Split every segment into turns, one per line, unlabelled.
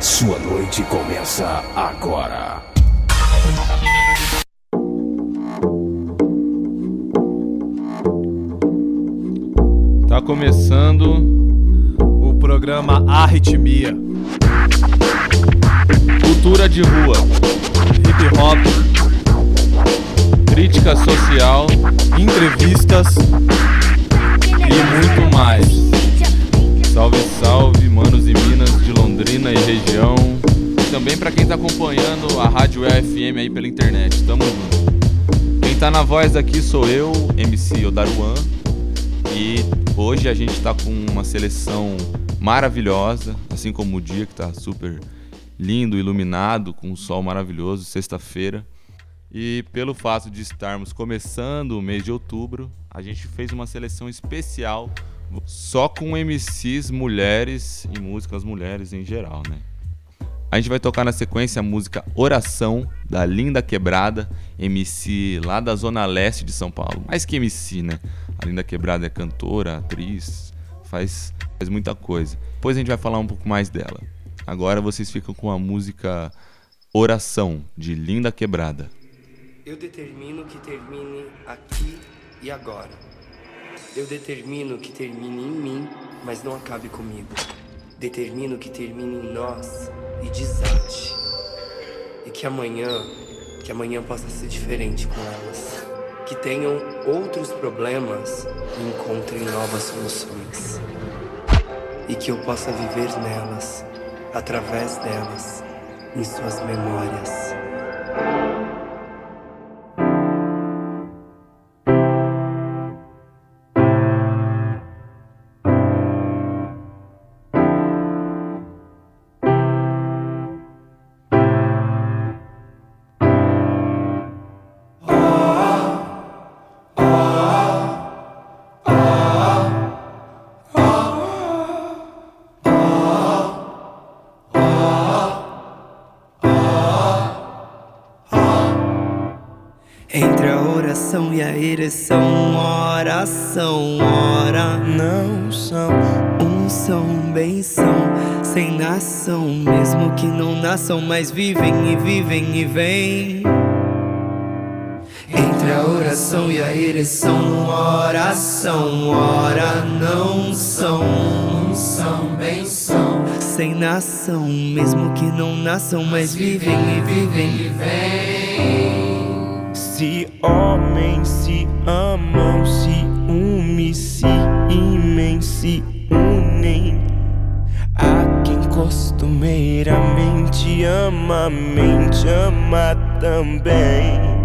Sua noite começa agora.
Tá começando
o programa Arritmia.
Cultura de rua,
hip hop,
crítica social,
entrevistas
e muito mais. Salve, salve, manos e minas Londrina e região. E também para quem tá acompanhando a Rádio FM aí pela internet. Tamo junto. Quem tá na voz aqui sou eu, MC Odaruan. E hoje a gente tá com uma seleção maravilhosa, assim como o dia que tá super lindo, iluminado, com um sol maravilhoso, sexta-feira. E pelo fato de estarmos começando o mês de outubro, a gente fez uma seleção especial só com MCs mulheres e músicas mulheres em geral, né? A gente vai tocar na sequência a música Oração, da Linda Quebrada, MC lá da Zona Leste de São Paulo. Mais que MC, né? A Linda Quebrada é cantora, atriz, faz, faz muita coisa. Depois a gente vai falar um pouco mais dela. Agora vocês ficam com a música Oração, de Linda Quebrada.
Eu determino que termine aqui e agora. Eu determino que termine em mim, mas não acabe comigo. Determino que termine em nós e desate. E que amanhã, que amanhã possa ser diferente com elas. Que tenham outros problemas e encontrem novas soluções. E que eu possa viver nelas, através delas, em suas memórias. E a ereção, oração, ora não são, um são, bem são, sem nação, mesmo que não nasçam, mas vivem e vivem e vêm. Entre a oração e a ereção, oração, ora não são, um são, bem são, sem nação, mesmo que não nasçam, mas vivem e vivem e vêm.
Homens se amam, se unem, se imem, se unem. A quem costumeiramente ama, mente ama também.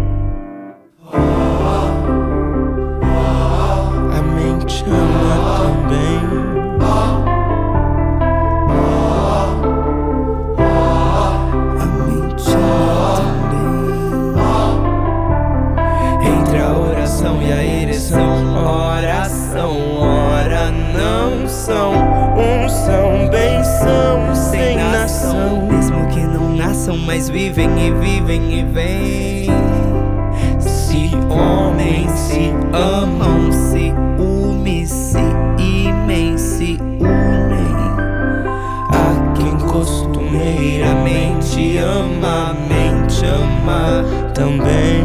Mas vivem e vivem e vêm. Se homens se amam, se unem, se imem, se unem. A quem costumeiramente ama, mente ama também.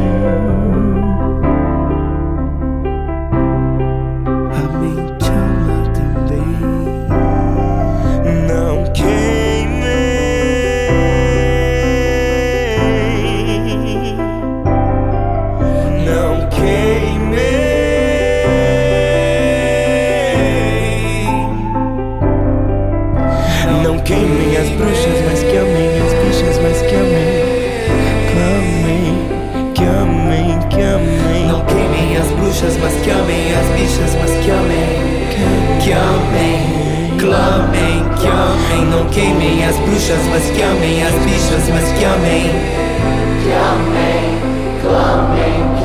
que amem,
clamem, que amem. Não queimem as bruxas, mas que amem as bichas, mas que amem. Que amem, clamem.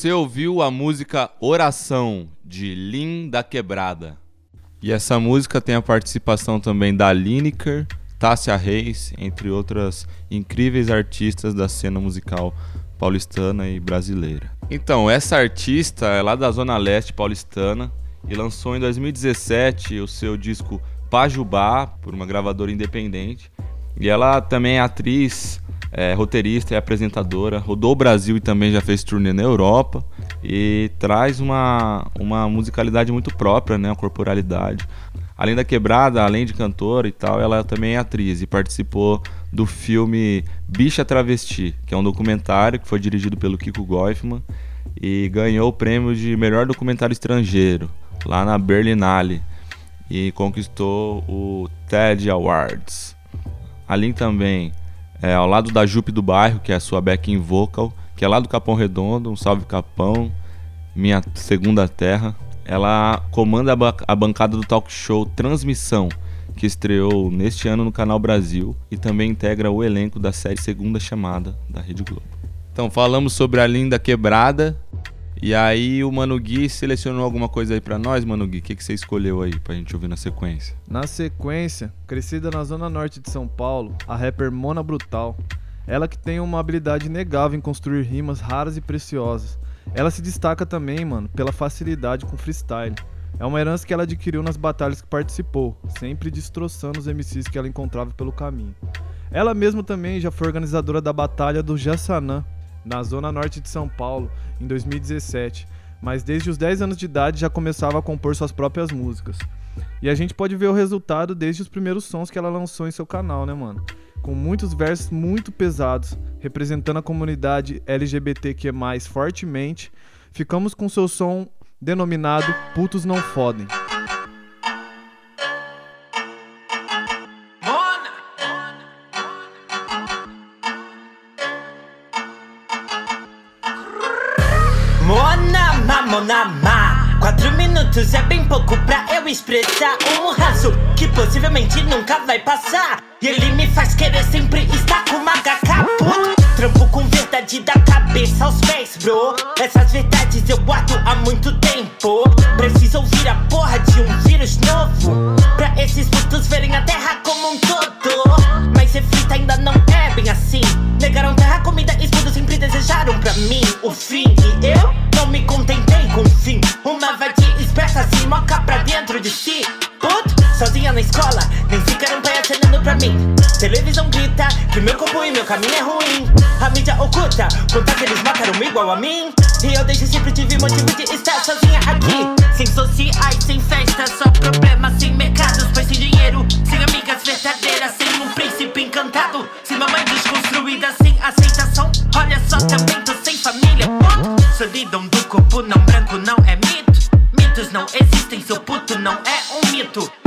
Você ouviu a música Oração, de Lin da Quebrada. E essa música tem a participação também da Lineker, Tássia Reis, entre outras incríveis artistas da cena musical paulistana e brasileira. Então, essa artista é lá da Zona Leste paulistana e lançou em 2017 o seu disco Pajubá, por uma gravadora independente. E ela também é atriz, é, roteirista e apresentadora, rodou o Brasil e também já fez turnê na Europa e traz uma, uma musicalidade muito própria, né, uma corporalidade. Além da quebrada, além de cantora e tal, ela também é atriz e participou do filme Bicha Travesti, que é um documentário que foi dirigido pelo Kiko Goifman e ganhou o prêmio de melhor documentário estrangeiro lá na Berlinale e conquistou o TED Awards. Ali também é, ao lado da Jupe do Bairro, que é a sua backing vocal, que é lá do Capão Redondo, um salve Capão, minha segunda terra. Ela comanda a, ba a bancada do talk show Transmissão, que estreou neste ano no Canal Brasil e também integra o elenco da série Segunda Chamada da Rede Globo. Então, falamos sobre a linda quebrada. E aí o Mano Gui selecionou alguma coisa aí pra nós, Mano Gui? O que, que você escolheu aí pra gente ouvir na sequência?
Na sequência, crescida na zona norte de São Paulo, a rapper Mona Brutal. Ela que tem uma habilidade inegável em construir rimas raras e preciosas. Ela se destaca também, mano, pela facilidade com freestyle. É uma herança que ela adquiriu nas batalhas que participou, sempre destroçando os MCs que ela encontrava pelo caminho. Ela mesma também já foi organizadora da Batalha do Jassanã, na zona norte de São Paulo, em 2017, mas desde os 10 anos de idade já começava a compor suas próprias músicas. E a gente pode ver o resultado desde os primeiros sons que ela lançou em seu canal, né, mano? Com muitos versos muito pesados, representando a comunidade LGBTQ+, fortemente, ficamos com seu som denominado Putos Não Fodem.
Mona, mamona, ma. Quatro minutos é bem pouco pra eu expressar um raso que possivelmente nunca vai passar. E ele me faz querer sempre estar com uma HK puto. Trampo com verdade da cabeça aos pés, bro. Essas verdades eu guardo há muito tempo. Preciso ouvir a porra de um vírus novo. Pra esses putos verem a terra como um todo. Mas reflita ainda não é bem assim. Negaram terra, comida, escudo, sempre desejaram pra mim o fim. E eu não me contentei com o fim. Uma vadia esperta se moca pra dentro de si. Puto, sozinha na escola, nem sequer um pai acenando pra mim. Televisão grita que meu corpo e meu caminho é ruim. A mídia oculta, conta que eles mataram igual a mim. E eu desde sempre tive motivo de estar sozinha aqui. Sem sociais, sem festa, só problemas, sem mercados, pois sem dinheiro, sem amigas verdadeiras, sem um príncipe encantado, sem mamãe desconstruída, sem aceitação. Olha só, também tô sem família. Solidão do corpo não branco não é mito. Mitos não existem, seu puto não é um mito.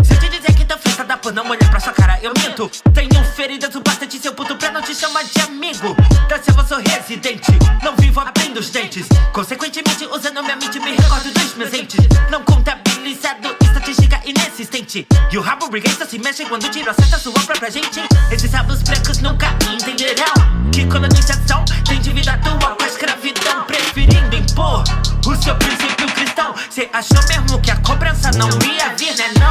Não olhar pra sua cara, eu minto. Tenho feridas o bastante, seu puto, pra não te chamar de amigo. Da selva sou residente, não vivo abrindo os dentes. Consequentemente, usando minha mente, me recordo dos meus entes. Não contabilizado, estatística inexistente. E o rabo briguenta se mexe quando tiro a seta sua própria gente. Esses rabos brancos nunca entenderão que colonização tem dívida tua com a escravidão, preferindo impor o seu princípio cristão. Cê achou mesmo que a cobrança não ia vir, né?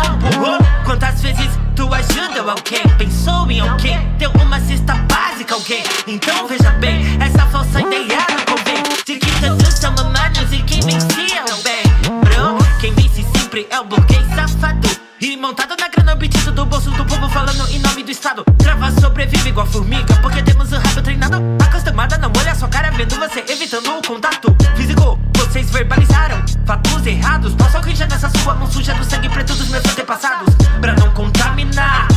Alguém? Pensou em alguém? Deu uma cesta básica alguém? Então veja bem, essa falsa ideia não convém. De que todos são humanos e que venciam bem. Bro, quem vence sempre é o burguês safado. E montado na grana obtido do bolso do povo falando em nome do Estado. Trava sobrevive igual formiga, porque temos o rabo treinado. Acostumada não olhar sua cara vendo você evitando o contato físico. Vocês verbalizaram fatos errados. Posso já nessa sua mão suja do sangue preto dos meus antepassados. Pra não contaminar,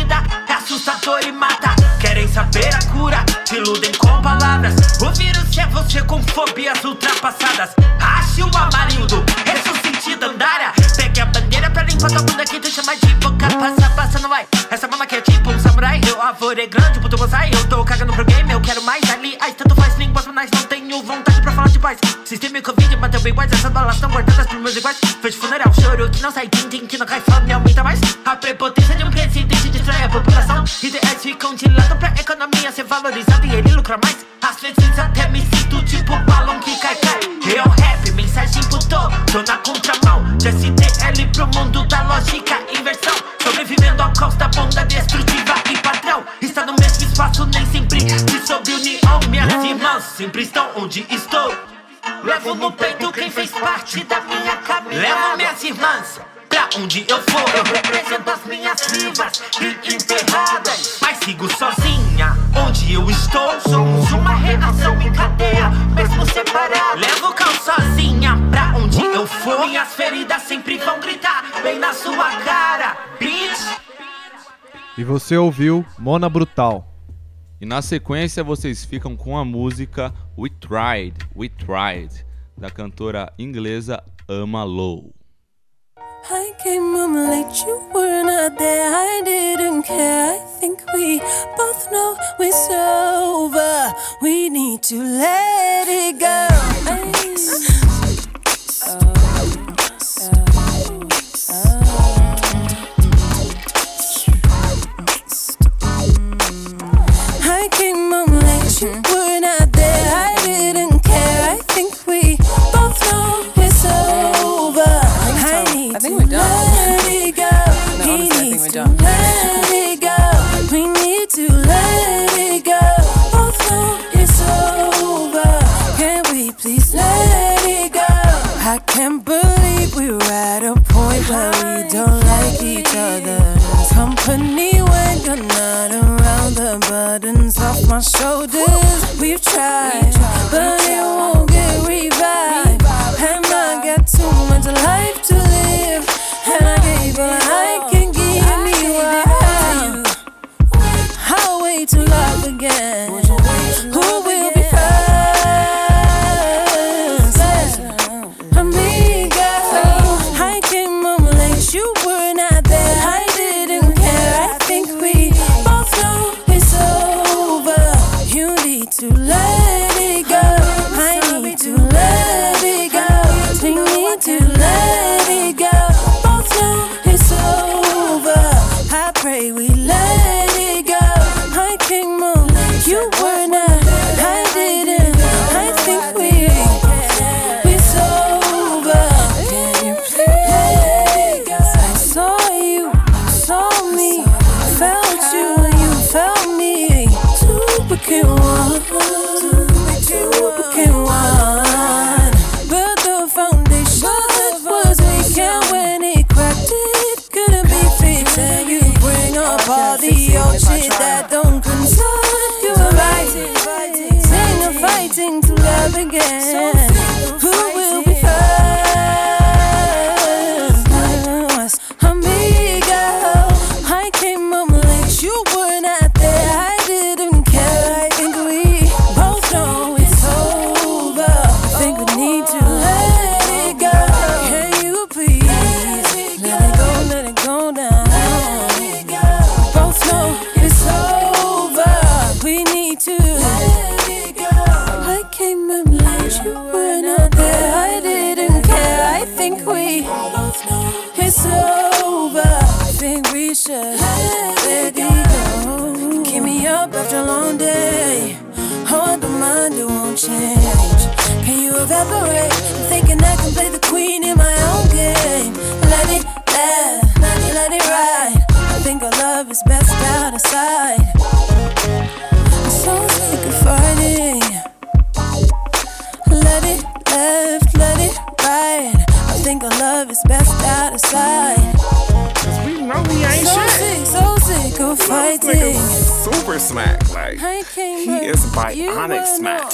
genocida é assustador e mata. Querem saber a cura, se iludem com palavras. O vírus é você com fobias ultrapassadas. Ache o amarildo, ressuscite Dandara. Pegue a bandeira pra limpar tua bunda que tu chama de boca. Passa, passa, não vai. Essa mama aqui é tipo um samurai. Eu avô é grande, puto bonsai. Eu tô cagando pro game, eu quero mais. Aliás, tanto faz línguas banais, não tenho vontade pra falar de paz. Sistema Covid bateu bem iguais. Essas balas tão guardadas pros meus iguais. Fez funeral, choro que não sai tim que não cai fome, me aumenta mais. Ficam de lado pra economia ia ser valorizado e ele lucra mais. Às vezes até me sinto tipo balão que cai, cai. Eu rap, mensagem pro todo, tô na contramão. De STL pro mundo da lógica, inversão. Sobrevivendo ao caos da bomba destrutiva e padrão. Está no mesmo espaço, nem sempre se sobre união. Minhas irmãs sempre estão onde estou. Levo no peito quem fez parte da minha caminhada. Levo minhas irmãs onde eu for. Eu represento as minhas vivas e enterradas. Mas sigo sozinha, onde eu estou. Somos uma reação em cadeia, mesmo separado. Levo o caos sozinha pra onde eu for. Minhas feridas sempre vão gritar bem na sua cara, bitch.
E você ouviu Mona Brutal.
E na sequência vocês ficam com a música We Tried, We Tried, da cantora inglesa Ama Low.
I came home late, you were not there. I didn't care. I think we both know it's over. We need to let it go. I came home late, you were can't believe we're at a point where we don't like each other's company when you're not around. The burdens off my shoulders. We've tried, but it
separate. super smack. Like he is bionic smack.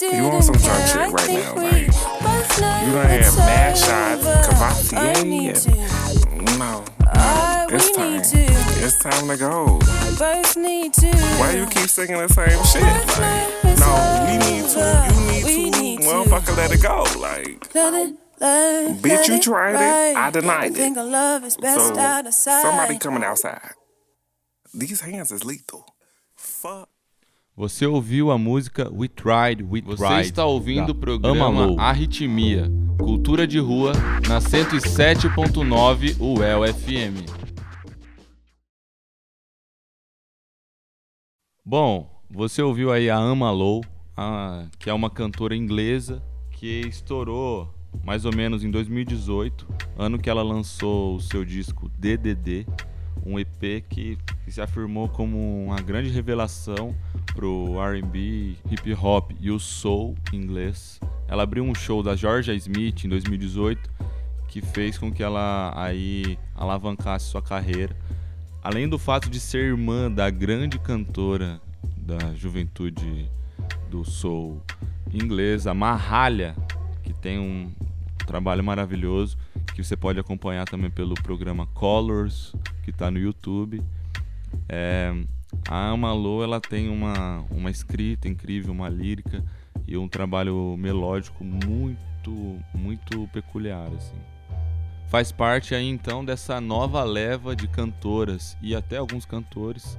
You want some drunk shit right now? Like you gonna
have
mad shots, Cavatier,
and
no.
No,
it's time. It's time to go. Why you keep singing the same shit? Like, no, we need to. You need to. Motherfucker, let it go. Like.
Let it
Bitch, you tried it.
Right.
I denied
Everything
it.
I
so, Somebody coming outside. These hands is lethal. Fuck.
Você ouviu a música We Tried, We Tried. Você está ouvindo
da
o programa
Ama Low.
Arritmia, Cultura de Rua, na 107.9 UEL FM. Bom, Você ouviu aí a Ama Low, a- que é uma cantora inglesa que estourou mais ou menos em 2018, ano que ela lançou o seu disco DDD, um EP que, que se afirmou como uma grande revelação pro R&B, hip hop e o soul inglês. Ela abriu um show da Georgia Smith em 2018 que fez com que ela aí alavancasse sua carreira. Além do fato de ser irmã da grande cantora da juventude do soul inglesa, Mahalia, que tem um trabalho maravilhoso que você pode acompanhar também pelo programa Colors, que está no YouTube. É, a Amalu ela tem uma, uma escrita incrível, uma lírica e um trabalho melódico muito, muito peculiar. Assim. Faz parte aí então dessa nova leva de cantoras e até alguns cantores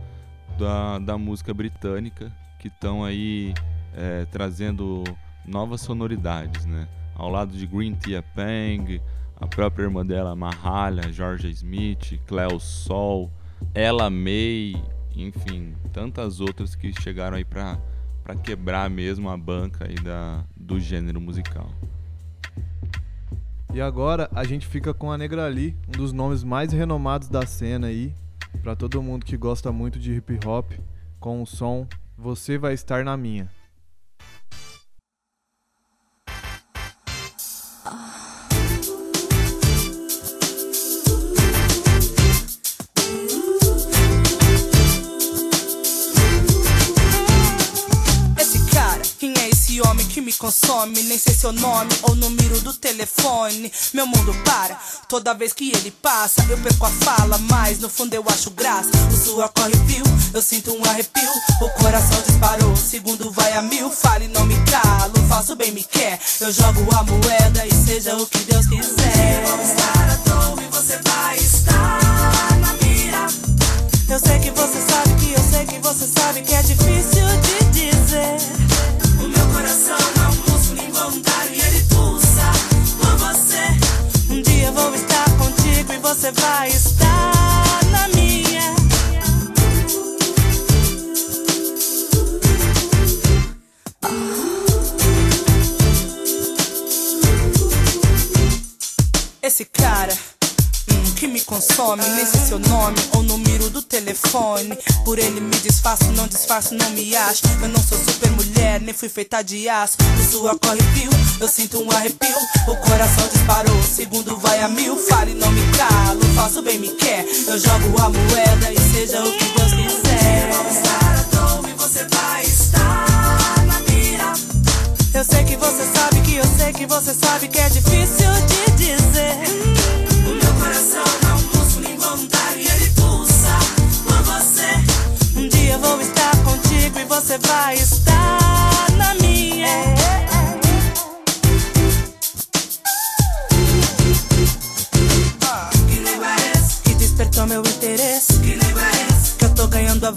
da, da música britânica que estão aí é, trazendo novas sonoridades, né? Ao lado de Green Tea Pang, a própria irmã dela, Mahalia, Georgia Smith, Cleo Sol, Ella May, enfim, tantas outras que chegaram aí pra, pra quebrar mesmo a banca aí da, do gênero musical.
E agora a gente fica com a Negrali, um dos nomes mais renomados da cena aí, pra todo mundo que gosta muito de hip hop, com o som Você Vai Estar Na Minha.
Que me consome? Nem sei seu nome ou número do telefone. Meu mundo para, toda vez que ele passa, eu perco a fala, mas no fundo eu acho graça. O suor corre fio, eu sinto um arrepio. O coração disparou, o segundo vai a mil. Fale, não me calo, faço bem me quer. Eu jogo a moeda e seja o que Deus quiser. Vamos estar à toa e você vai estar na mira. Eu sei que você sabe que eu sei que você sabe que é difícil de dizer. Você vai estar na minha. Esse cara hum, que me consome, nem sei seu nome ou número do telefone. Por ele me disfarço, não disfarço, não me acho. Eu não sou super mulher, nem fui feita de aço. O suor corre fio, eu sinto um arrepio. O coração disparou, segundo vai a mil. Fale, não me calo, faço bem me quer. Eu jogo a moeda e seja o que Deus quiser. Vamos estar à toa e você vai estar na mira. Eu sei que você sabe que eu sei que você sabe que é difícil de dizer. O meu coração é um músculo involuntário e ele pulsa por você. Um dia eu vou estar contigo e você vai estar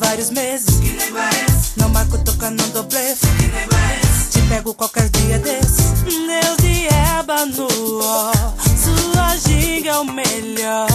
vários meses. Que? Não marco, toca, não dou blefe. Que? Te pego qualquer dia desses. Deus de ébano, sua ginga é o melhor.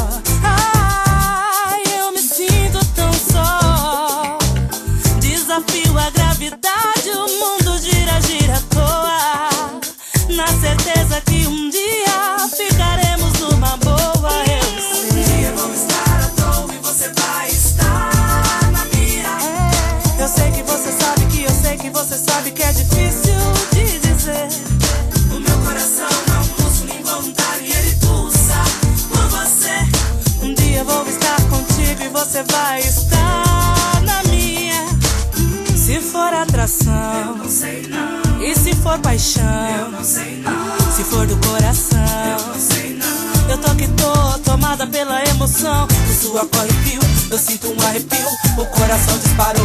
Coração disparou,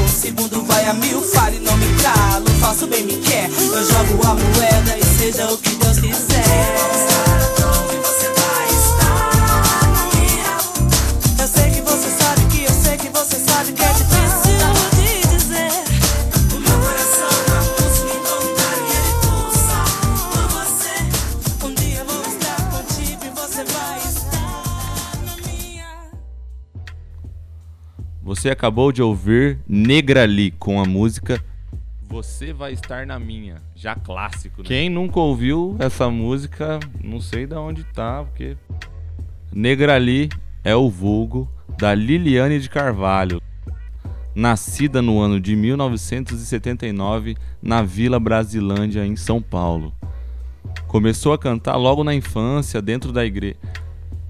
Você
acabou de ouvir Negrali com a música Você vai estar na minha, já clássico. Né? Quem nunca ouviu essa música, não sei de onde tá, porque Negrali é o vulgo da Liliane de Carvalho, nascida no ano de 1979 na Vila Brasilândia, em São Paulo. Começou a cantar logo na infância, dentro da igreja.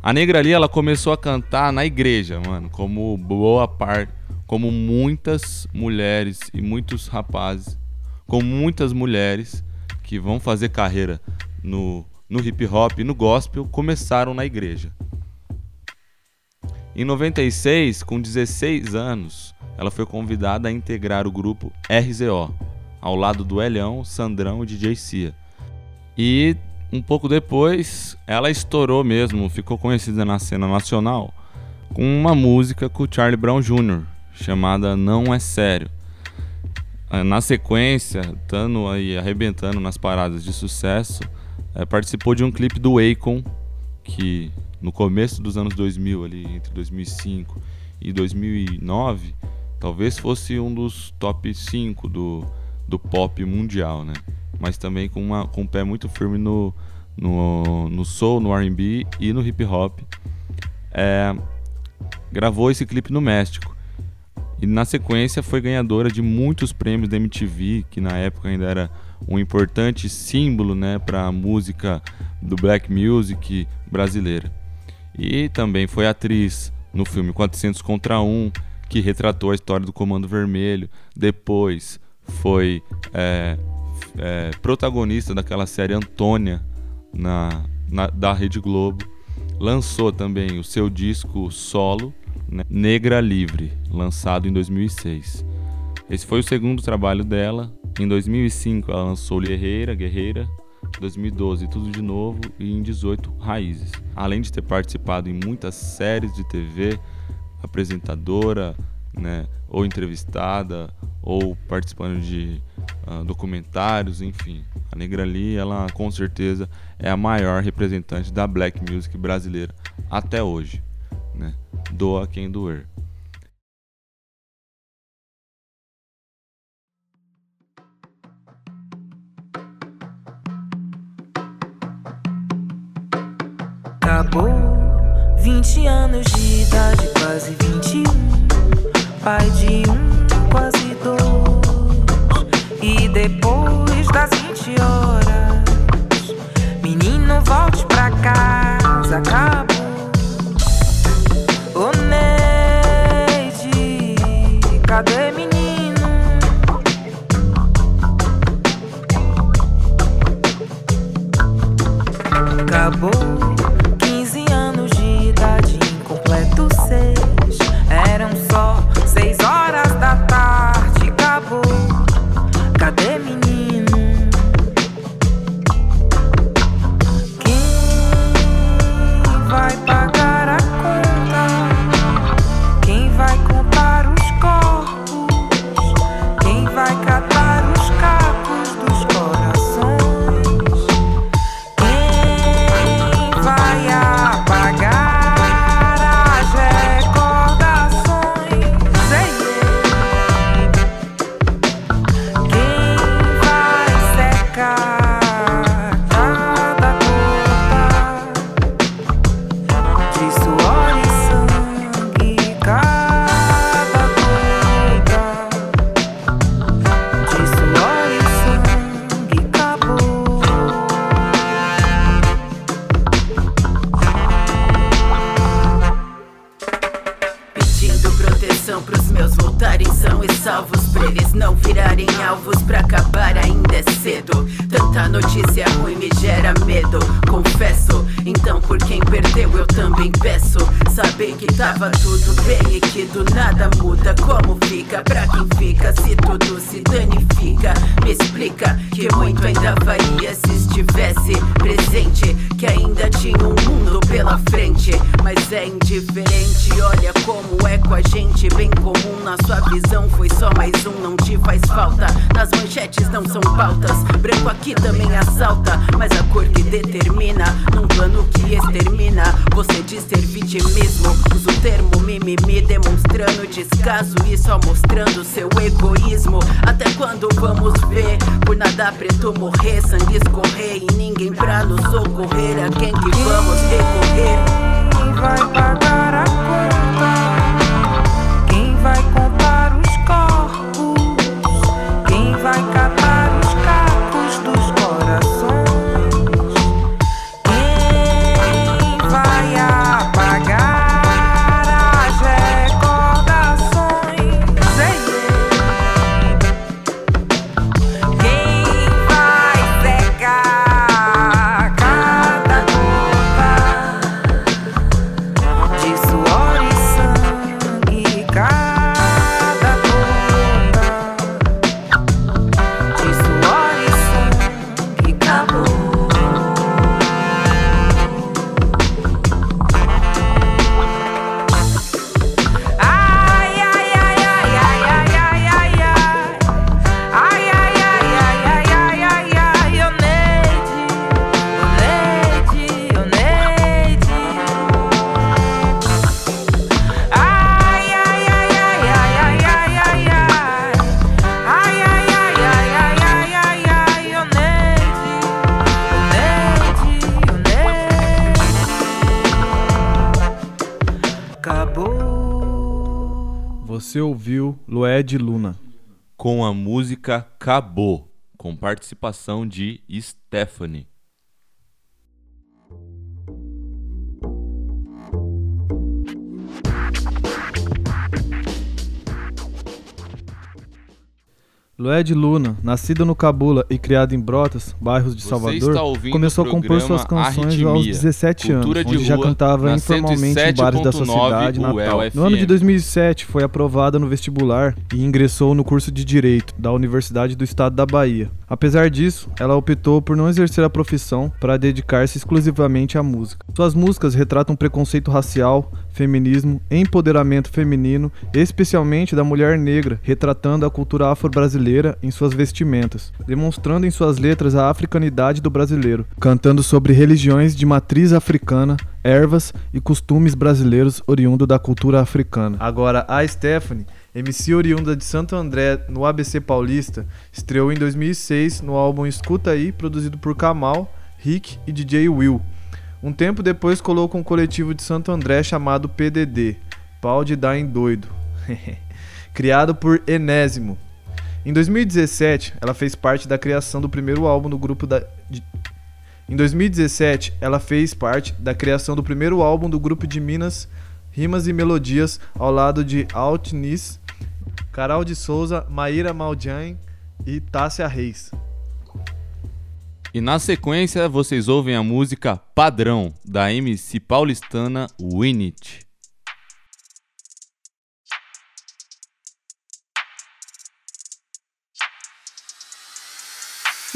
A Negrali ela começou a cantar na igreja, mano, como boa parte como muitas mulheres e muitos rapazes, como muitas mulheres que vão fazer carreira no, no hip hop e no gospel, começaram na igreja. Em 96, com 16 anos, ela foi convidada a integrar o grupo RZO, ao lado do Elhão, Sandrão e DJ Cia. E um pouco depois, ela estourou mesmo, ficou conhecida na cena nacional com uma música com o Charlie Brown Jr., chamada Não É Sério. Ah, na sequência, estando aí arrebentando nas paradas de sucesso, é, participou de um clipe do Akon, que no começo dos anos 2000, ali entre 2005 e 2009, talvez fosse um dos top 5 do, do pop mundial, né? Mas também com, uma, com um pé muito firme no, no, no soul, no R&B e no hip hop. É, gravou esse clipe no México. E na sequência foi ganhadora de muitos prêmios da MTV, que na época ainda era um importante símbolo né, para a música do black music brasileira. E também foi atriz no filme 400 contra 1, que retratou a história do Comando Vermelho. Depois foi é, é, protagonista daquela série Antônia na, na, da Rede Globo. Lançou também o seu disco solo né? Negra Livre, lançado em 2006. Esse foi o segundo trabalho dela. Em 2005 ela lançou Guerreira, Guerreira, 2012 Tudo de Novo e em 18 Raízes. Além de ter participado em muitas séries de TV, apresentadora, né, ou entrevistada, ou participando de uh, documentários, enfim. A Negra Lee, ela com certeza é a maior representante da black music brasileira até hoje né? Doa quem doer.
Acabou 20 anos de idade, quase 21. Pai de um, solução pros meus voltarem são e salvos pra eles não virarem alvos pra acabar ainda é cedo. Tanta
notícia ruim me gera medo, confesso. Então por quem perdeu eu também peço. Saber que tava tudo bem e que do nada muda como fica pra quem fica se tudo se danifica. Me explica que
muito ainda faria se estivesse presente, que ainda tinha um mundo pela frente, mas é indiferente. Olha como é com a gente bem comum na sua visão foi só mais um, não te faz falta. Nas manchetes não são pautas, branco aqui também assalta, mas a cor que determina num plano que extermina. Você diz ser vitimismo, usa o termo mimimi demonstrando descaso e só mostrando seu egoísmo. Até quando vamos ver por nada preto morrer, sangue escorrer e ninguém pra nos socorrer? A quem que vamos
recorrer? Quem vai pagar a
Com a música Acabou, com participação de Stephanie.
Lué de Luna, nascida no Cabula e criada em Brotas, bairros de
Você
Salvador, começou a compor suas canções
Arritmia,
aos 17 anos, onde já
Rua,
cantava
na
informalmente em bares da sua
107.9
cidade natal. No ano de
FM.
2007, foi aprovada no vestibular e ingressou no curso de Direito da Universidade do Estado da Bahia. Apesar disso, ela optou por não exercer a profissão para dedicar-se exclusivamente à música. Suas músicas retratam preconceito racial, feminismo, empoderamento feminino, especialmente da mulher negra, retratando a cultura afro-brasileira em suas vestimentas, demonstrando em suas letras a africanidade do brasileiro, cantando sobre religiões de matriz africana, ervas e costumes brasileiros oriundo da cultura africana. Agora, a Stephanie, MC oriunda de Santo André no ABC Paulista, estreou em 2006 no álbum Escuta Aí, produzido por Kamal, Rick e DJ Will. Um tempo depois colou com um coletivo de Santo André chamado PDD, Pau de Dar em Doido, criado por Enésimo. Em 2017, ela fez parte da criação do primeiro álbum do grupo da. de- Em 2017, ela fez parte da criação do primeiro álbum do grupo de Minas Rimas e Melodias ao lado de Altnis, Carol de Souza, Maíra Maldian e Tássia Reis.
E na sequência, vocês ouvem a música Padrão, da MC paulistana Winit.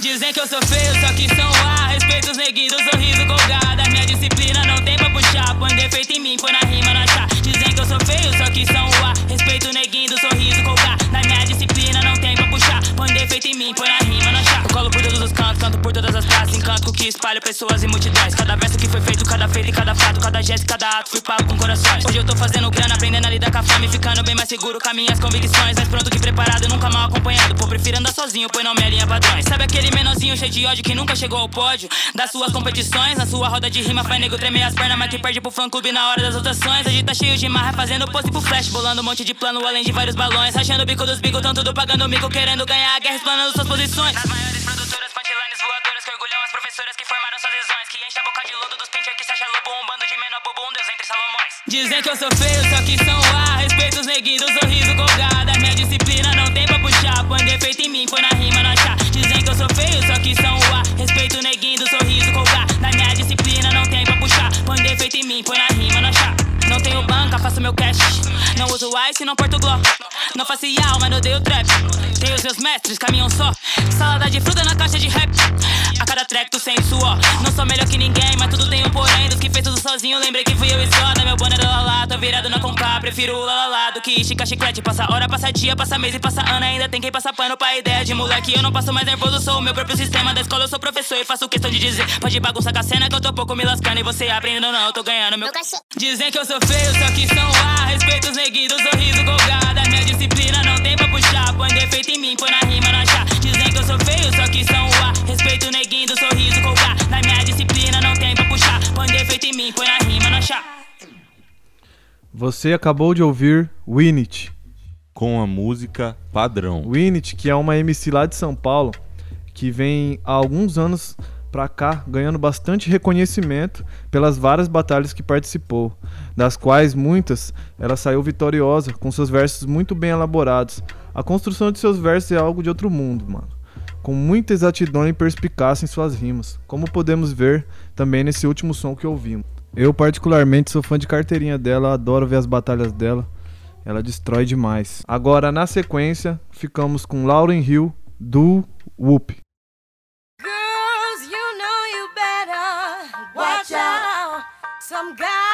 Dizem que eu sou feio, só que são A. Respeito os neguinhos, sorriso colgado. Minha disciplina não tem pra puxar. Põe defeito em mim, põe na rima na chá. Dizem que eu sou feio, só que são A. Respeito o neguinho sorriso colgado. Na minha disciplina não tem pra puxar. Põe defeito em mim, põe na rima na chá. Eu colo por todos os cantos, canto por todas as praças. Encanto que espalho pessoas e multidões. Cada verso que foi feito, cada feito e cada fato. Cada gesto cada ato, fui pago com corações. Hoje eu tô fazendo grana, aprendendo a lidar com a fome. Ficando bem mais seguro com as minhas convicções. Mais pronto que preparado, nunca mal acompanhado. Pô, prefiro andar sozinho, põe não me alinha padrões. Sabe aquele menorzinho cheio de ódio que nunca chegou ao pódio? Das suas competições, na sua roda de rima, faz nego tremer as pernas, mas que perde pro fã clube na hora das votações. A gente tá cheio de marra, fazendo pose pro flash, bolando um monte de plano além de vários balões. Rachando o bico dos bigos, tão tudo pagando mico, querendo ganhar a guerra, explanando suas posições. Nas maiores produtoras, punchlines voadoras que orgulham as professoras que formaram suas visões. Que enche a boca de lodo dos pincher que se acha lobo, um bando de menor bobo, um deus entre Salomões. Dizem que eu sou feio, só que são A. Respeito os neguinhos, sorriso colgado. A minha disciplina não tem pra puxar. Põe defeito em mim, põe na rima na chá. Dizem que eu sou feio, só que são A. Respeito o neguinho do sorriso colgado. Na minha disciplina não tem pra puxar. Põe defeito em mim, põe na rima na chá. Não tenho banca, faço meu cash. Não uso ice, não porto glock. Não faço ial, mas não odeio trap. Tenho os meus mestres, caminham só. Salada de fruta na caixa de rap. A cada track tu sem suor. Não sou melhor que ninguém, mas tudo tem um porém. Dos que fez tudo sozinho, lembrei que fui eu e. Meu boné da lalá, tô virado na conká. Prefiro o lalá do que estica chiclete. Passa hora, passa dia, passa mês e passa ano. Ainda tem quem passa pano pra ideia de moleque. Eu não passo mais nervoso, sou o meu próprio sistema. Da escola eu sou professor e faço questão de dizer. Pode bagunçar com a cena que eu tô pouco me lascando. E você aprendendo, não, eu tô ganhando meu. Dizem que eu sou feio, só que são A. Respeito os neguinhos sorriso golgada. Minha disciplina não tem pra puxar. Põe defeito em mim, põe na rima na chá. Dizem que eu sou feio, só que são A. Respeito o neguinho do sorriso golgada. Na minha disciplina não tem pra puxar. Põe defeito em mim, põe na rima na chá.
Você acabou de ouvir Winit.
Com a música padrão.
Winit, que é uma MC lá de São Paulo, que vem há alguns anos pra cá ganhando bastante reconhecimento pelas várias batalhas que participou, das quais muitas ela saiu vitoriosa com seus versos muito bem elaborados. A construção de seus versos é algo de outro mundo, mano. Com muita exatidão e perspicácia em suas rimas, como podemos ver também nesse último som que ouvimos. Eu particularmente sou fã de carteirinha dela, adoro ver as batalhas dela. Ela destrói demais. Agora, na sequência, ficamos com Lauren Hill do Whoop.
some
guy.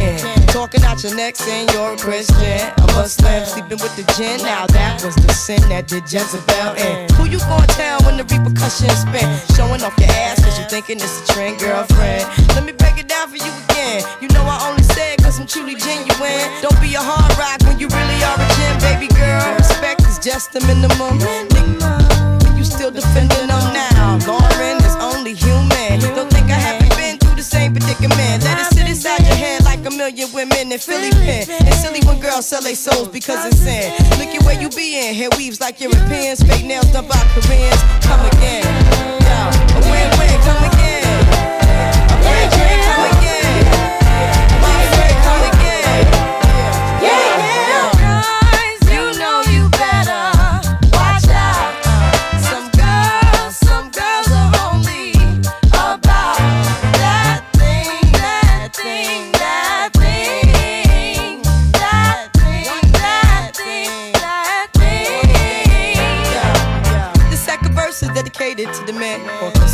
can. Talking out your neck saying you're a Christian. A Muslim sleeping with the gin. Now that was the sin that did Jezebel in. Who you gonna tell when the repercussions spin? Showing off your ass cause you thinking it's a trend, girlfriend. Let me break it down for you again. You know I only say it cause I'm truly genuine. Don't be a hard rock when you really are a gem, baby girl. Respect is just the minimum. Nigga, you still defending them now. Head like a million women in Philly pen. It's silly when girls sell their souls because it's sin. Look at where you be in. Hair weaves like Europeans. Fake nails done by Koreans. Come again. Yo, a win-win. Come again.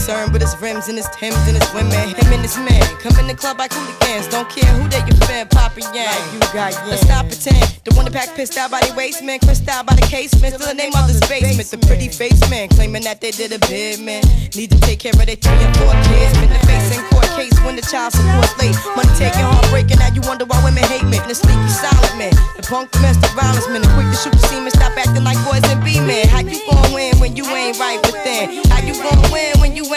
Concerned with his rims and his Timbs and his women. Him and his man Come in the club like hooligans. Don't care who they your fan Papa Yang. You got Let's stop pretend. The one that pack pissed out by the waist man Crissed out by the casement. Still the name of the basement. The pretty face man Claiming that they did a bid man. Need to take care of their three and four kids. Been the face in court case when the child support late. Money taking heartbreaking. Now you wonder why women hate me The sneaky silent man. The punk domestic violence man. The quick to shoot the semen. Stop acting like boys and be men. How you gon' win when you ain't right within? How you gon' win you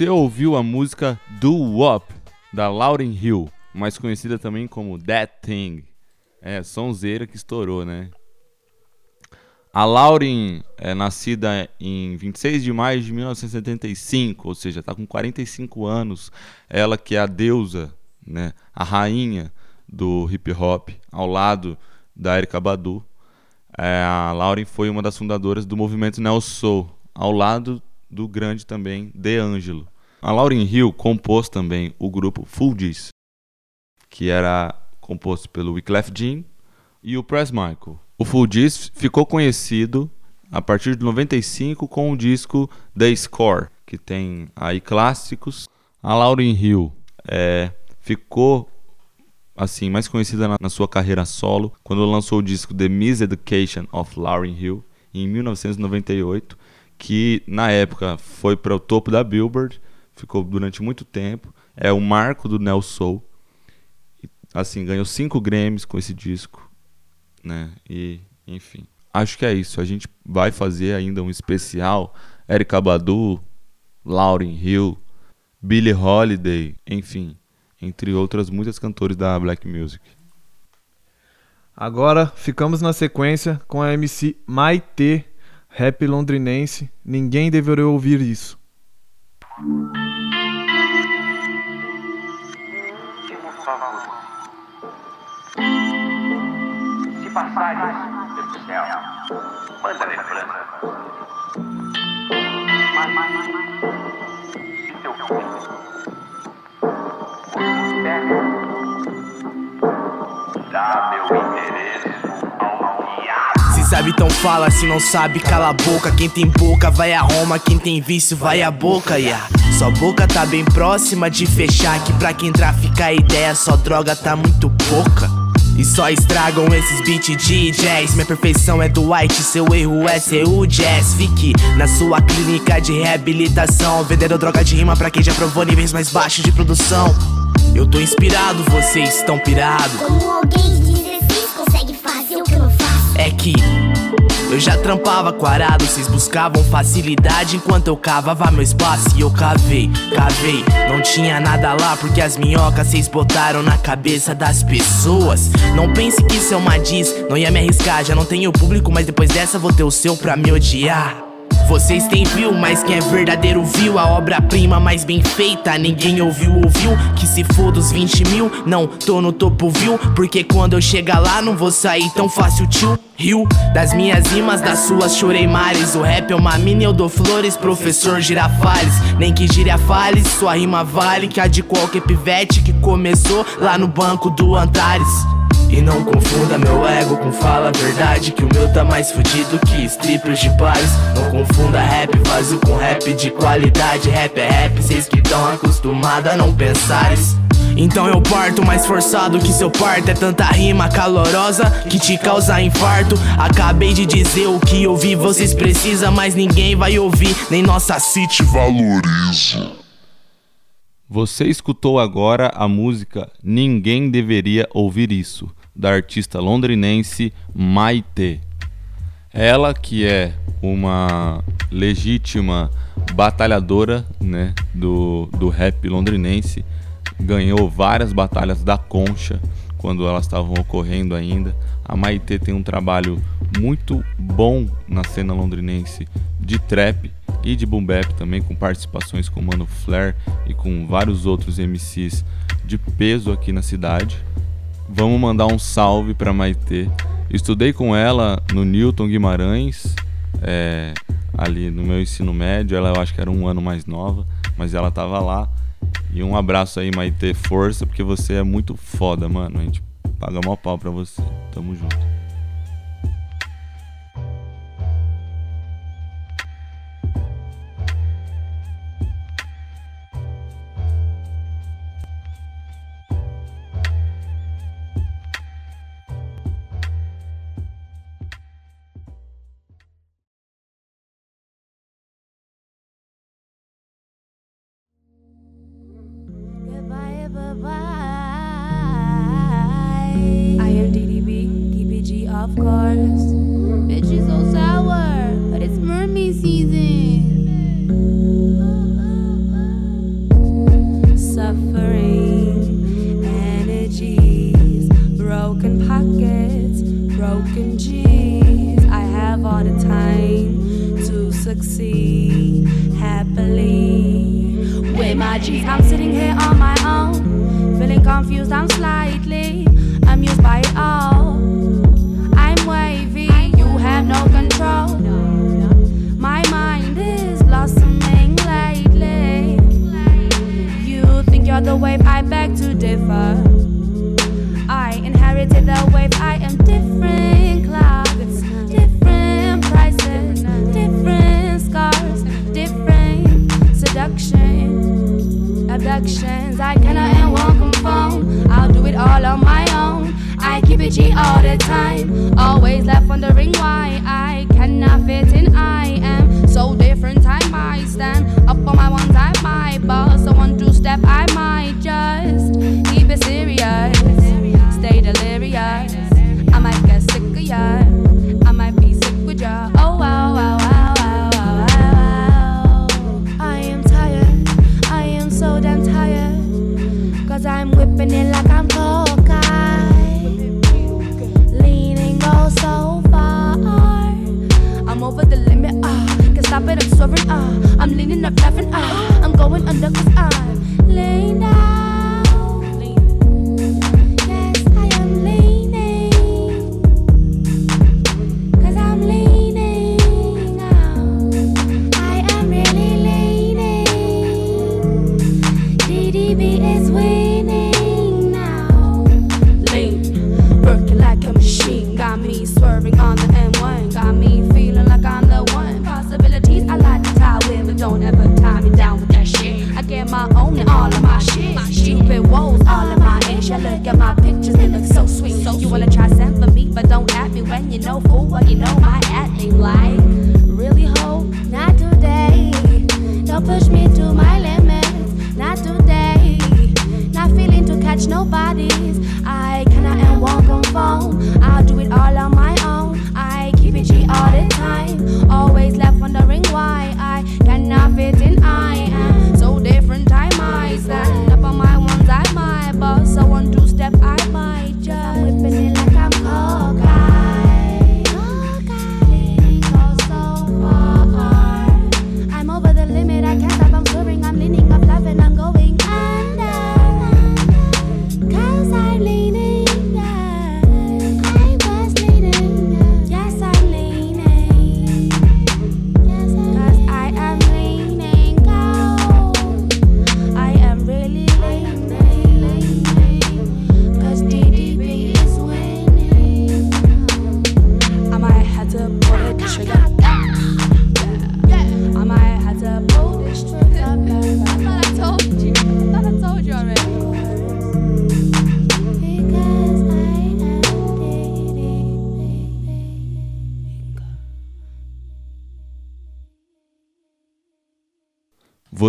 Você ouviu a música Do Wop, da Lauren Hill, mais conhecida também como That Thing. É, sonzeira que estourou, né? A Lauren é nascida em 26 de maio de 1975, ou seja, está com 45 anos. Ela que é a deusa, né, a rainha do hip hop, ao lado da Erykah Badu. É, a Lauren foi uma das fundadoras do movimento Neo Soul, ao lado do grande também De Angelo. A Lauren Hill compôs também o grupo Fugees, que era composto pelo Wyclef Jean e o Press Michael. O Fugees ficou conhecido a partir de 95 com o disco The Score, que tem aí clássicos. A Lauren Hill é, ficou assim mais conhecida na, na, sua carreira solo quando lançou o disco The Miseducation of Lauryn Hill em 1998, que na época foi para o topo da Billboard, ficou durante muito tempo, é o marco do Neo Soul. Assim, ganhou cinco Grammys com esse disco, né? E enfim, acho que é isso. A gente vai fazer ainda um especial Erykah Badu, Lauryn Hill, Billie Holiday, enfim, entre outras muitas cantores da Black Music.
Agora ficamos na sequência com a MC Maite, rap londrinense. Ninguém deveria ouvir isso.
Se passares céu, manda lembrança. Mas, se teu filho Dá meu
sabe, então fala, se não sabe, cala a boca. Quem tem boca vai a Roma, quem tem vício vai a boca, yeah. Sua boca tá bem próxima de fechar. Que pra quem trafica ideia, só droga tá muito pouca. E só estragam esses beat de jazz. Minha perfeição é do white, seu erro é ser o jazz. Fique na sua clínica de reabilitação. Vendendo droga de rima pra quem já provou níveis mais baixos de produção. Eu tô inspirado, vocês estão pirados.
Eu
já trampava quarado, vocês buscavam facilidade enquanto eu cavava meu espaço e eu cavei, cavei. Não tinha nada lá porque as minhocas vocês botaram na cabeça das pessoas. Não pense que isso é uma diz, não ia me arriscar, já não tenho público, mas depois dessa vou ter o seu pra me odiar. Vocês têm view, mas quem é verdadeiro viu a obra-prima mais bem feita. Ninguém ouviu, ouviu. Que se for dos 20 mil, não tô no topo, viu? Porque quando eu chegar lá, não vou sair tão fácil, tio. Rio das minhas rimas, das suas chorei mares. O rap é uma mina, eu dou flores, professor Girafales. Nem que gire a fales, sua rima vale que a de qualquer pivete que começou lá no banco do Antares. E não confunda meu ego com fala verdade Que o meu tá mais fudido que strippers de pares. Não confunda rap vazio com rap de qualidade. Rap é rap, cês que tão acostumados a não pensares. Então eu parto mais forçado que seu parto. É tanta rima calorosa que te causa infarto. Acabei de dizer o que ouvi, vocês precisam Mas ninguém vai ouvir, nem nossa city valoriza.
Você escutou agora a música Ninguém Deveria Ouvir Isso da artista londrinense Maite. Ela que é uma legítima batalhadora né, do, do rap londrinense, ganhou várias batalhas da Concha quando elas estavam ocorrendo ainda. A Maite tem um trabalho muito bom na cena londrinense de trap e de boom bap também, com participações com Mano Flair e com vários outros MCs de peso aqui na cidade. Vamos mandar um salve para Maitê. Estudei com ela no Newton Guimarães, é, ali no meu ensino médio. Ela eu acho que era um ano mais nova, mas ela tava lá. E um abraço aí, Maitê. Força, porque você é muito foda, mano. A gente paga mó pau pra você. Tamo junto.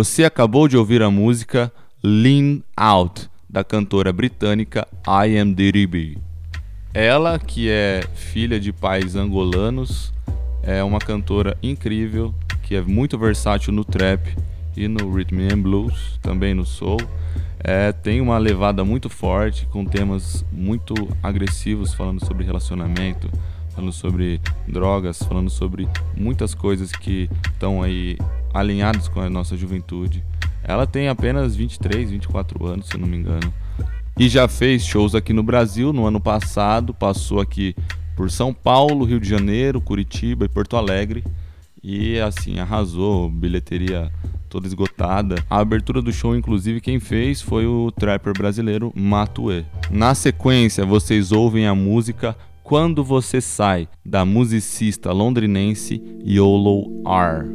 Você acabou de ouvir a música Lean Out, da cantora britânica I Am DDB. Ela, que é filha de pais angolanos, é uma cantora incrível, que é muito versátil no trap e no rhythm and blues, também no soul. É, tem uma levada muito forte, com temas muito agressivos, falando sobre relacionamento, falando sobre drogas, falando sobre muitas coisas que estão aí alinhados com a nossa juventude. Ela tem apenas 23, 24 anos, se não me engano. E já fez shows aqui no Brasil no ano passado, passou aqui por São Paulo, Rio de Janeiro, Curitiba e Porto Alegre. E assim, arrasou, bilheteria toda esgotada. A abertura do show, inclusive, quem fez foi o trapper brasileiro Matue. Na sequência, vocês ouvem a música Quando Você Sai, da musicista londrinense YOLO R.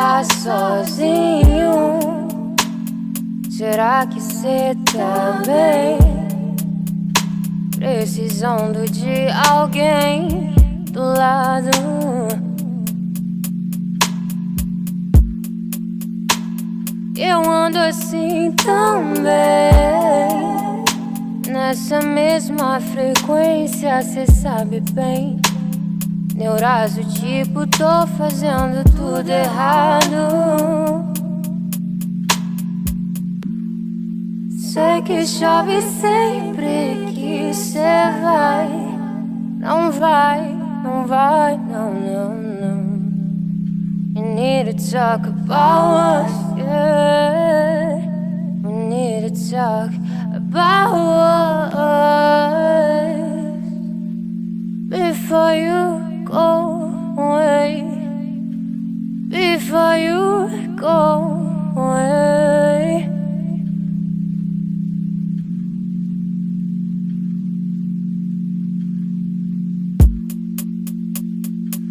tá sozinho? Será que cê tá bem? Precisando de alguém do lado. Eu ando assim também. Nessa mesma frequência, cê sabe bem. Neurase tipo, tô fazendo tudo errado. Sei que chove sempre que cê vai. Não vai, não vai, não, não, não. We need to talk about us, yeah. We need to talk about us before you go away. Before you go away.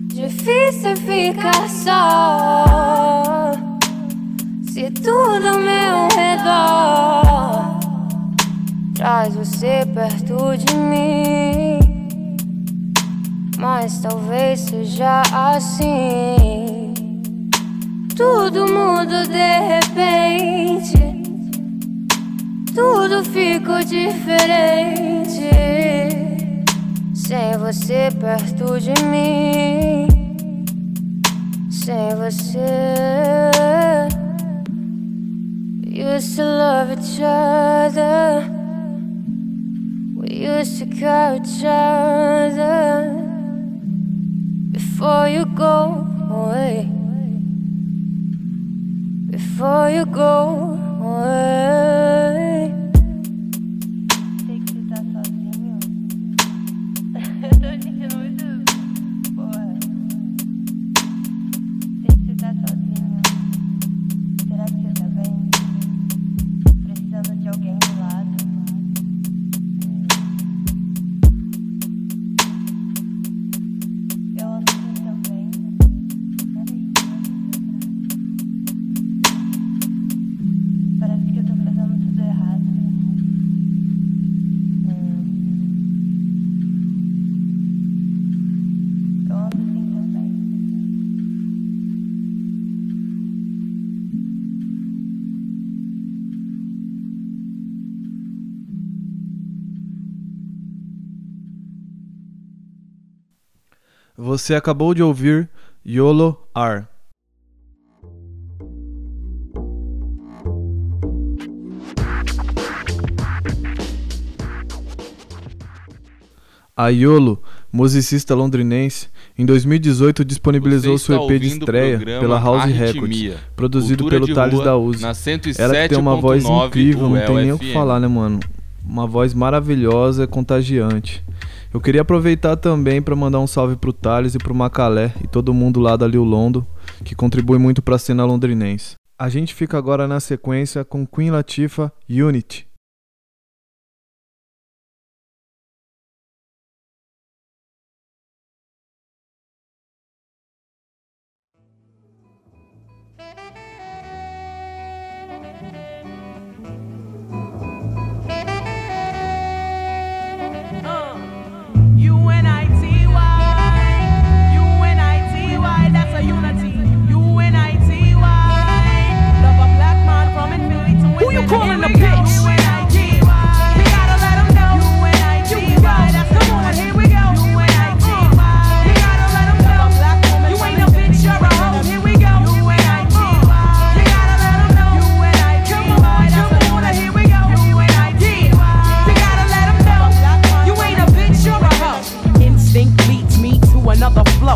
Difícil ficar só Se tudo ao meu redor Traz você perto de mim Mas talvez seja assim. Tudo muda de repente. Tudo ficou diferente. Sem você perto de mim, sem você. We used to love each other, we used to care each other before you go away, before you go away.
Você acabou de ouvir YOLO R. A Yolo, musicista londrinense, em 2018 disponibilizou seu EP de estreia pela House
Arritmia,
Records, produzido pelo Thales da Uzi. Ela que tem uma voz
107.9
incrível, não tem nem o que falar, né, mano? Uma voz maravilhosa, contagiante. Eu queria aproveitar também para mandar um salve pro Thales e pro Macalé e todo mundo lá da Lil Londo, que contribui muito pra cena londrinense. A gente fica agora na sequência com Queen Latifah. U-N-I-T-Y,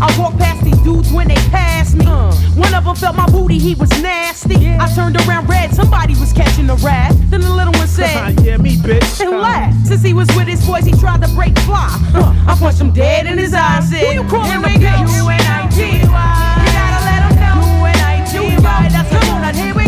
I walked past these dudes when they passed me. Uh. One of them felt my booty, he was nasty. I turned around red, somebody was catching a rat. Then the little one said,
Yeah, me, bitch.
and laughed. Since he was with his boys, he tried to break fly. Huh, I punched him dead in his eyes. Said, Who you calling a bitch? U-N-I-T-Y. You gotta let 'em know. U-N-I-T-Y. That's come on, here we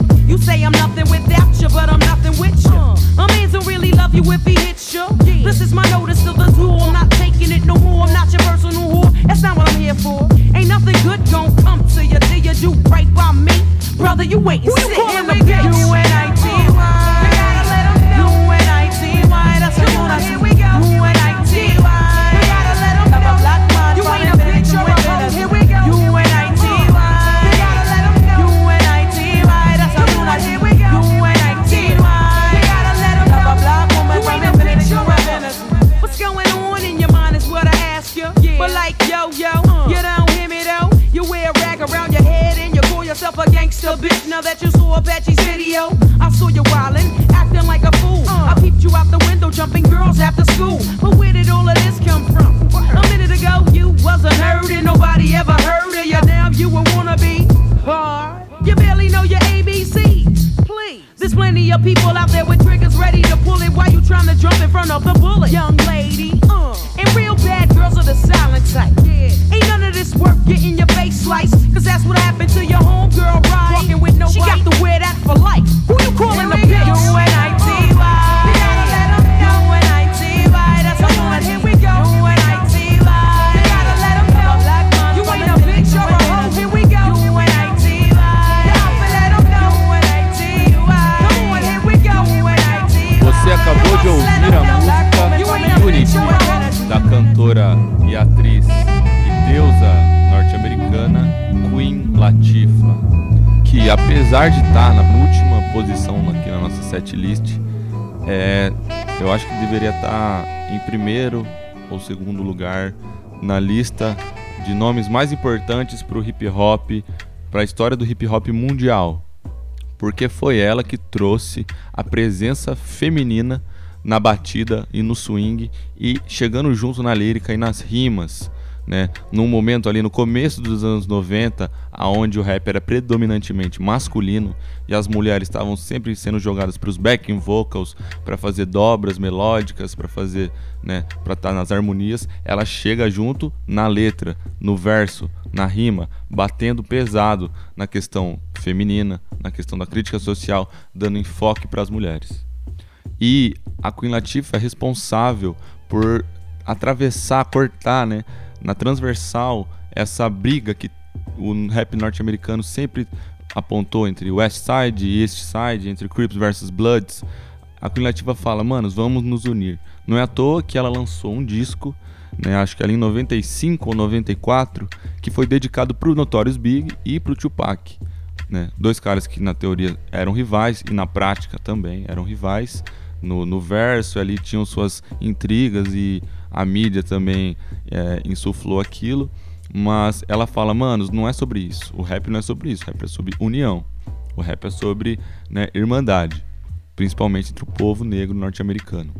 You say I'm nothing without you, but I'm nothing with you. A man don't really love you if he hits you. This is my notice to the tool. I'm not taking it no more. I'm not your personal whore. That's not what I'm here for. Ain't nothing good gon' come to you till you do right by me. Brother, you wait and
Who you
sit in the
a bitch?
bitch.
Estar em primeiro ou segundo lugar na lista de nomes mais importantes para o hip hop, para a história do hip hop mundial porque foi ela que trouxe a presença feminina na batida e no swing e chegando junto na lírica e nas rimas, né? Num momento ali no começo dos anos 90, aonde o rap era predominantemente masculino e as mulheres estavam sempre sendo jogadas para os backing vocals, para fazer dobras melódicas, para fazer, né, para estar nas harmonias, ela chega junto na letra, no verso, na rima, batendo pesado na questão feminina, na questão da crítica social, dando enfoque para as mulheres. E a Queen Latifah é responsável por atravessar, cortar, né, na transversal essa briga que o rap norte-americano sempre apontou entre West Side e East Side, entre Crips versus Bloods. A Queen Latifah fala, manos, vamos nos unir. Não é à toa que ela lançou um disco, né, acho que ali em 95 ou 94, que foi dedicado pro Notorious Big e pro Tupac. Né? Dois caras que na teoria eram rivais e na prática também eram rivais. No, no verso ali tinham suas intrigas e a mídia também é, insuflou aquilo. Mas ela fala, manos, não é sobre isso. O rap não é sobre isso. O rap é sobre união. O rap é sobre né, irmandade. Principalmente entre o povo negro norte-americano.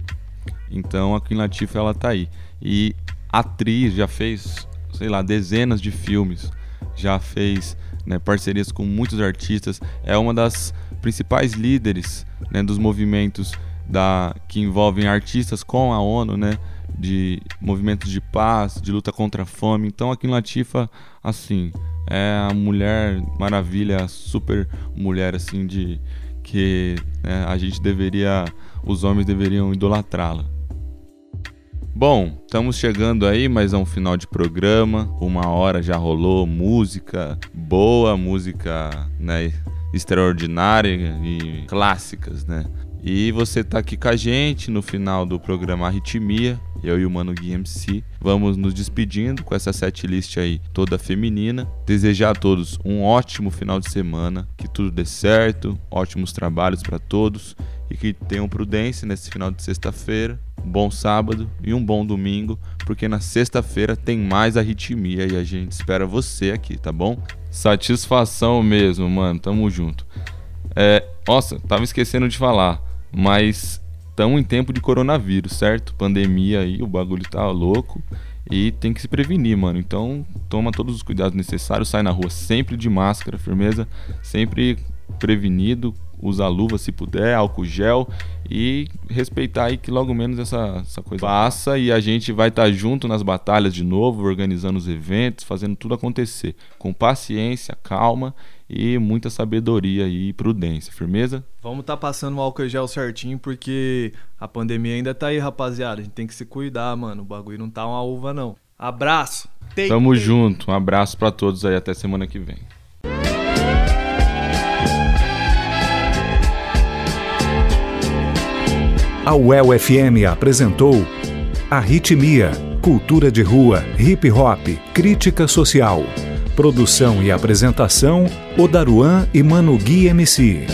Então a Queen Latifah ela tá aí. E atriz, já fez, sei lá, dezenas de filmes. Já fez né, parcerias com muitos artistas. É uma das principais líderes né, dos movimentos da, que envolvem artistas com a ONU, né? De movimentos de paz, de luta contra a fome. Então aqui em Latifa, assim, é a mulher maravilha, a super mulher assim de que né, a gente deveria, os homens deveriam idolatrá-la. Bom, estamos chegando aí, mas é um final de programa. Uma hora já rolou música boa, música né, extraordinária e clássicas, né? E você tá aqui com a gente no final do programa Arritmia, eu e o Mano Gui MC. Vamos nos despedindo com essa setlist aí toda feminina. Desejar a todos um ótimo final de semana, que tudo dê certo, ótimos trabalhos para todos e que tenham prudência nesse final de sexta-feira. Bom sábado e um bom domingo, porque na sexta-feira tem mais arritmia e a gente espera você aqui, tá bom? Satisfação mesmo, mano. Tamo junto. É, nossa, tava esquecendo de falar, mas estamos em tempo de coronavírus, certo? Pandemia aí, o bagulho tá louco. E tem que se prevenir, mano. Então, toma todos os cuidados necessários, sai na rua sempre de máscara, firmeza, sempre prevenido, usa luva se puder, álcool gel e respeitar aí que logo menos essa, essa coisa passa e a gente vai estar junto nas batalhas de novo, organizando os eventos, fazendo tudo acontecer com paciência, calma e muita sabedoria e prudência, firmeza?
Vamos tá passando o álcool gel certinho porque a pandemia ainda tá aí, rapaziada. A gente tem que se cuidar, mano. O bagulho não tá uma uva não. Abraço. Tem-
Tamo junto. Um abraço pra todos aí até semana que vem.
A UEL FM apresentou Arritmia, cultura de rua, hip hop, crítica social. Produção e apresentação: Odaruan e Mano Gui MC.